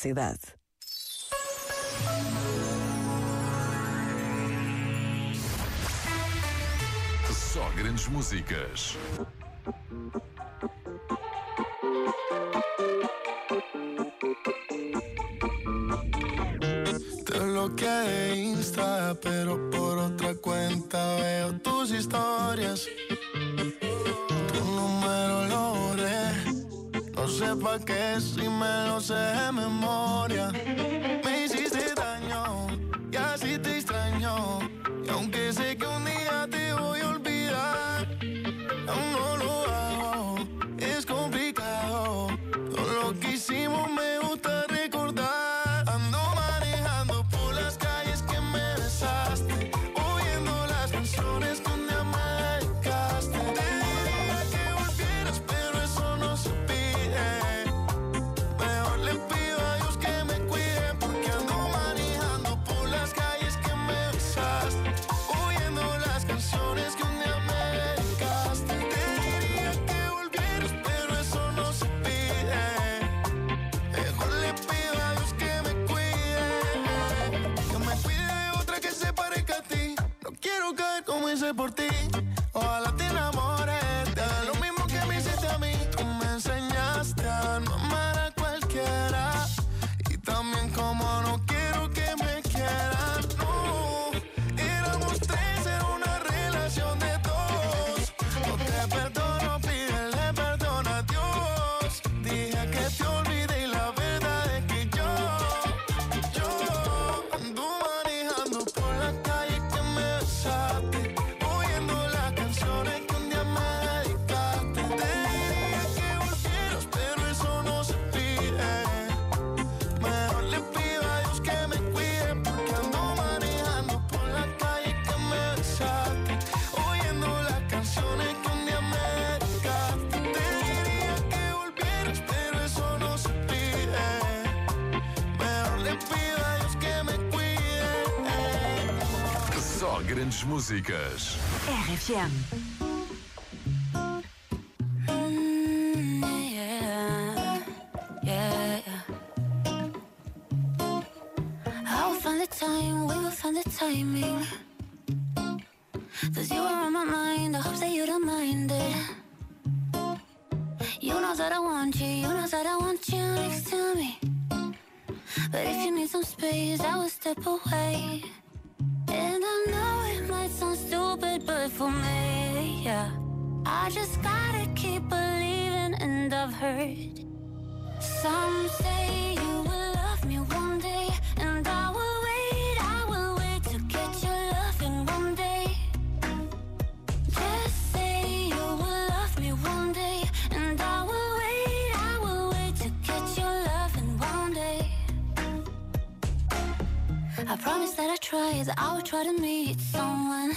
cidade. Só grandes músicas. De Insta, pero por otra cuenta veo tus historias. Tu número lo sé pa' qué si me lo sé de memoria. Só grandes músicas. RFM. yeah, yeah. I will find the time, we will find the timing. Cause you are on my mind, I hope that you don't mind it. You know that I want you, you know that I want you next to me. But if you need some space, I will step away. For me, yeah. I just gotta keep believing, and I've heard some say you will love me one day, and I will wait, I will wait to get your loving one day. Just say you will love me one day, and I will wait, I will wait to get your loving one day. I promise that I try, that I will try to meet someone.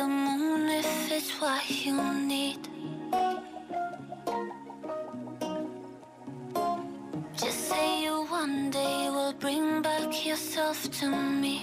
the moon if it's what you need. Just say you one day will bring back yourself to me.